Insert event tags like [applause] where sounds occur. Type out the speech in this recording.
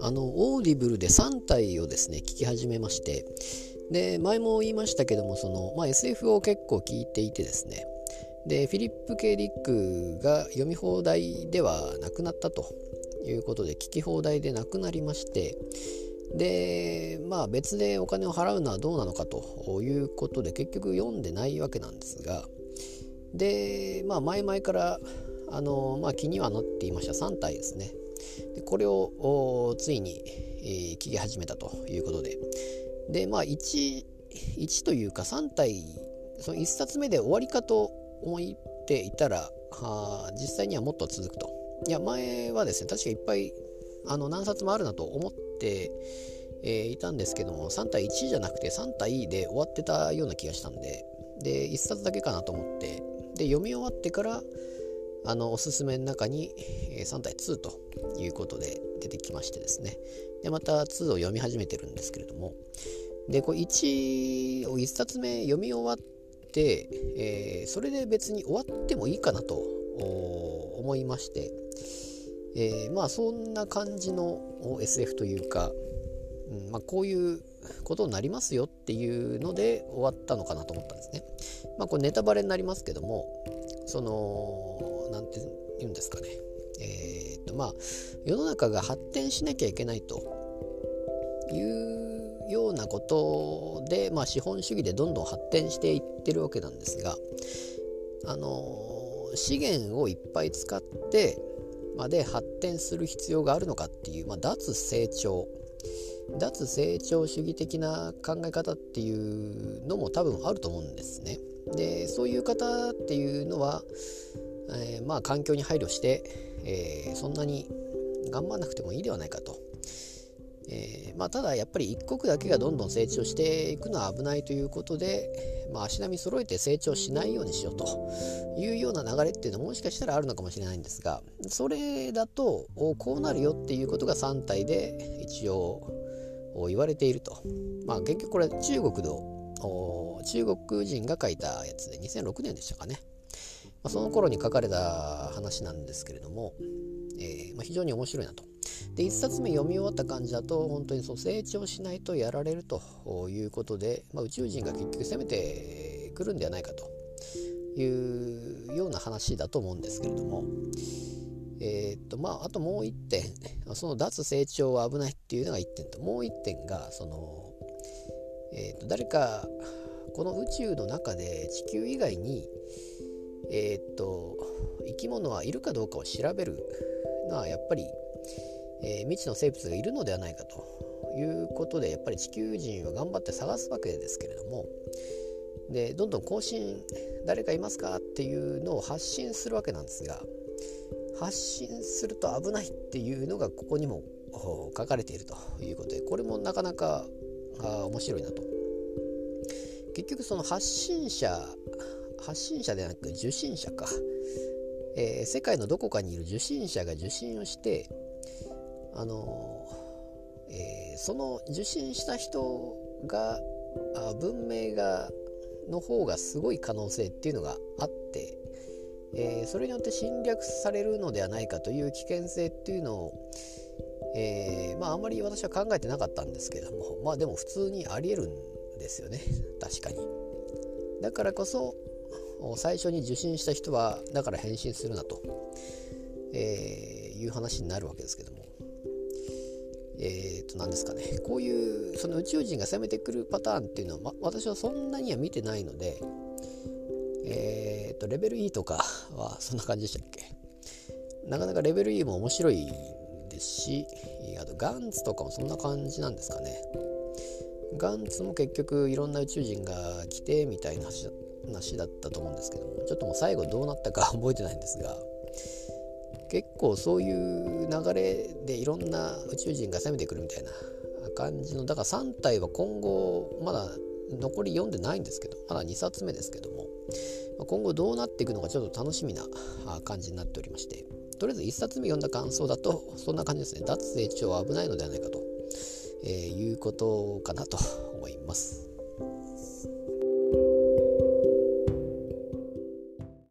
あのオーディブルで3体をですね聞き始めましてで前も言いましたけどもその、まあ、SF を結構聞いていてですねでフィリップ・ K・ディックが読み放題ではなくなったということで聞き放題でなくなりましてでまあ別でお金を払うのはどうなのかということで結局読んでないわけなんですがでまあ前々からあの、まあ、気にはなっていました。3体ですね。でこれをついに、えー、聞き始めたということで。でまあ 1, 1というか3体その1冊目で終わりかと思っていたらは実際にはもっと続くと。いや前はですね確かいっぱいあの何冊もあるなと思って、えー、いたんですけども3対1じゃなくて3対で終わってたような気がしたんでで1冊だけかなと思って。で読み終わってからあのおすすめの中にえ3対2ということで出てきましてですね。でまた2を読み始めてるんですけれども。でこれ1を1冊目読み終わって、えー、それで別に終わってもいいかなと思いまして、えー、まあそんな感じの SF というか、うんまあ、こういうことになりますよっていうので終わったのかなと思ったんですね。まあこれネタバレになりますけどもその何て言うんですかね。えー、っとまあ世の中が発展しなきゃいけないというようなことで、まあ、資本主義でどんどん発展していってるわけなんですがあの資源をいっぱい使ってまで発展する必要があるのかっていう、まあ、脱成長脱成長主義的な考え方っていうのも多分あると思うんですね。でそういう方っていうのは、えー、まあ環境に配慮して、えー、そんなに頑張んなくてもいいではないかと。えー、まあ、ただやっぱり一国だけがどんどん成長していくのは危ないということで、まあ、足並み揃えて成長しないようにしようというような流れっていうのももしかしたらあるのかもしれないんですがそれだとこうなるよっていうことが3体で一応言われていると。まあ結局これ中国の中国人が書いたやつで2006年でしたかね、まあ、その頃に書かれた話なんですけれども、えー、まあ、非常に面白いなと。で1冊目読み終わった感じだと本当にそう成長しないとやられるということで、まあ、宇宙人が結局攻めてくるんではないかというような話だと思うんですけれども。えー、っとまあ、あともう1点。その脱成長は危ないっていうのが1点と。もう1点がそのえーと、誰かこの宇宙の中で地球以外に、えーと、生き物はいるかどうかを調べる。のはやっぱり、えー、未知の生物がいるのではないかと。いうことでやっぱり地球人は頑張って探すわけですけれども。でどんどん更新誰かいますか？っていうのを発信するわけなんですが。発信すると危ないっていうのがここにも書かれているということでこれもなかなかあ面白いなと。結局その発信者発信者ではなく受信者か、えー、世界のどこかにいる受信者が受信をしてあのー、えー、その受信した人があ文明がの方がすごい可能性っていうのがあって、えー、それによって侵略されるのではないかという危険性っていうのをえー、まああんまり私は考えてなかったんですけどもまあでも普通にありえるんですよね。確かに。だからこそ最初に受信した人はだから返信するなと、えー、いう話になるわけですけども。えー、と何ですかね。こういうその宇宙人が攻めてくるパターンっていうのは、ま、私はそんなには見てないので、とレベル E とかはそんな感じでしたっけ？なかなかレベル E も面白いですしあとガンツとかもそんな感じなんですかね。ガンツも結局いろんな宇宙人が来てみたいな話だったと思うんですけどもちょっともう最後どうなったか [laughs] 覚えてないんですが結構そういう流れでいろんな宇宙人が攻めてくるみたいな感じのだから3体は今後まだ残り読んでないんですけどまだ2冊目ですけども今後どうなっていくのかちょっと楽しみな感じになっておりましてとりあえず1冊目読んだ感想だとそんな感じですね。脱成長は危ないのではないかと、えー、いうことかなと思います。